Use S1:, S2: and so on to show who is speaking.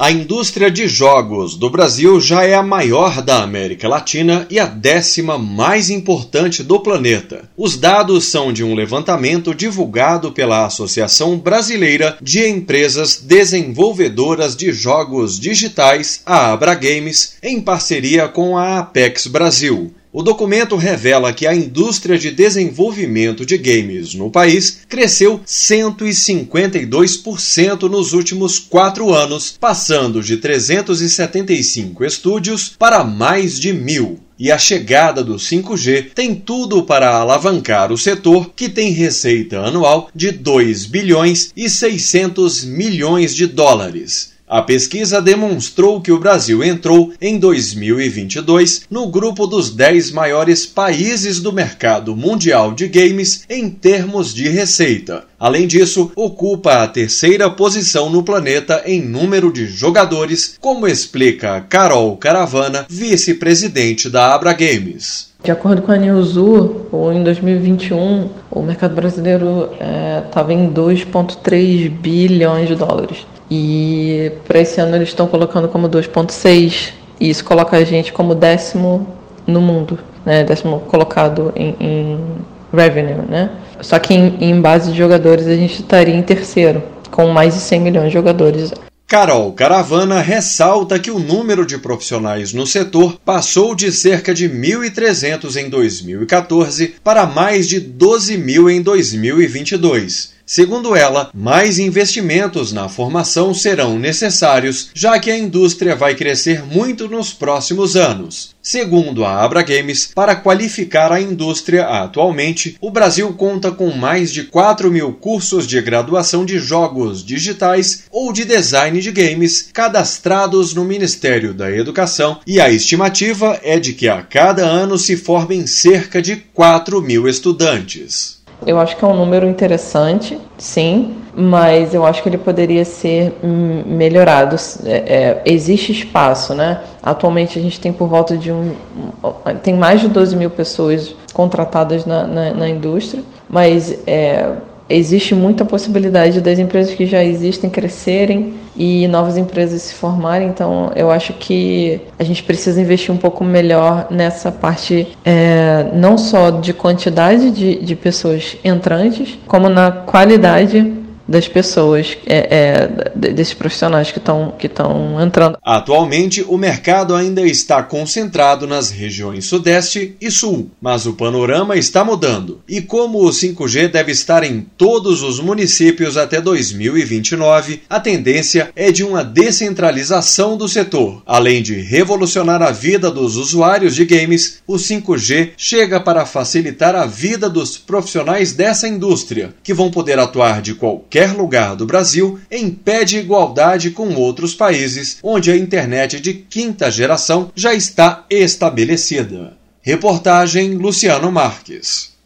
S1: A indústria de jogos do Brasil já é a maior da América Latina e a décima mais importante do planeta. Os dados são de um levantamento divulgado pela Associação Brasileira de Empresas Desenvolvedoras de Jogos Digitais, a Abra Games, em parceria com a Apex Brasil. O documento revela que a indústria de desenvolvimento de games no país cresceu 152% nos últimos quatro anos, passando de 375 estúdios para mais de mil. E a chegada do 5G tem tudo para alavancar o setor, que tem receita anual de 2 bilhões e 600 milhões de dólares. A pesquisa demonstrou que o Brasil entrou em 2022 no grupo dos 10 maiores países do mercado mundial de games em termos de receita. Além disso, ocupa a terceira posição no planeta em número de jogadores, como explica Carol Caravana, vice-presidente da Abra Games.
S2: De acordo com a Newzoo, em 2021 o mercado brasileiro estava é, em 2,3 bilhões de dólares. E para esse ano eles estão colocando como 2,6. E isso coloca a gente como décimo no mundo, né? Décimo colocado em, em revenue, né? Só que em, em base de jogadores a gente estaria em terceiro, com mais de 100 milhões de jogadores.
S1: Carol Caravana ressalta que o número de profissionais no setor passou de cerca de 1.300 em 2014 para mais de 12 mil em 2022. Segundo ela, mais investimentos na formação serão necessários, já que a indústria vai crescer muito nos próximos anos. Segundo a Abra Games, para qualificar a indústria atualmente, o Brasil conta com mais de 4 mil cursos de graduação de jogos digitais ou de design de games cadastrados no Ministério da Educação, e a estimativa é de que a cada ano se formem cerca de 4 mil estudantes.
S2: Eu acho que é um número interessante, sim, mas eu acho que ele poderia ser melhorado. É, é, existe espaço, né? Atualmente a gente tem por volta de um. tem mais de 12 mil pessoas contratadas na, na, na indústria, mas é, existe muita possibilidade das empresas que já existem crescerem e novas empresas se formarem. Então, eu acho que a gente precisa investir um pouco melhor nessa parte, é, não só de quantidade de, de pessoas entrantes, como na qualidade das pessoas, é, é, desses profissionais que estão que entrando.
S1: Atualmente, o mercado ainda está concentrado nas regiões Sudeste e Sul, mas o panorama está mudando. E como o 5G deve estar em todos os municípios até 2029, a tendência é de uma descentralização do setor. Além de revolucionar a vida dos usuários de games, o 5G chega para facilitar a vida dos profissionais dessa indústria, que vão poder atuar de qualquer qualquer lugar do Brasil em pé de igualdade com outros países onde a internet de quinta geração já está estabelecida. Reportagem Luciano Marques.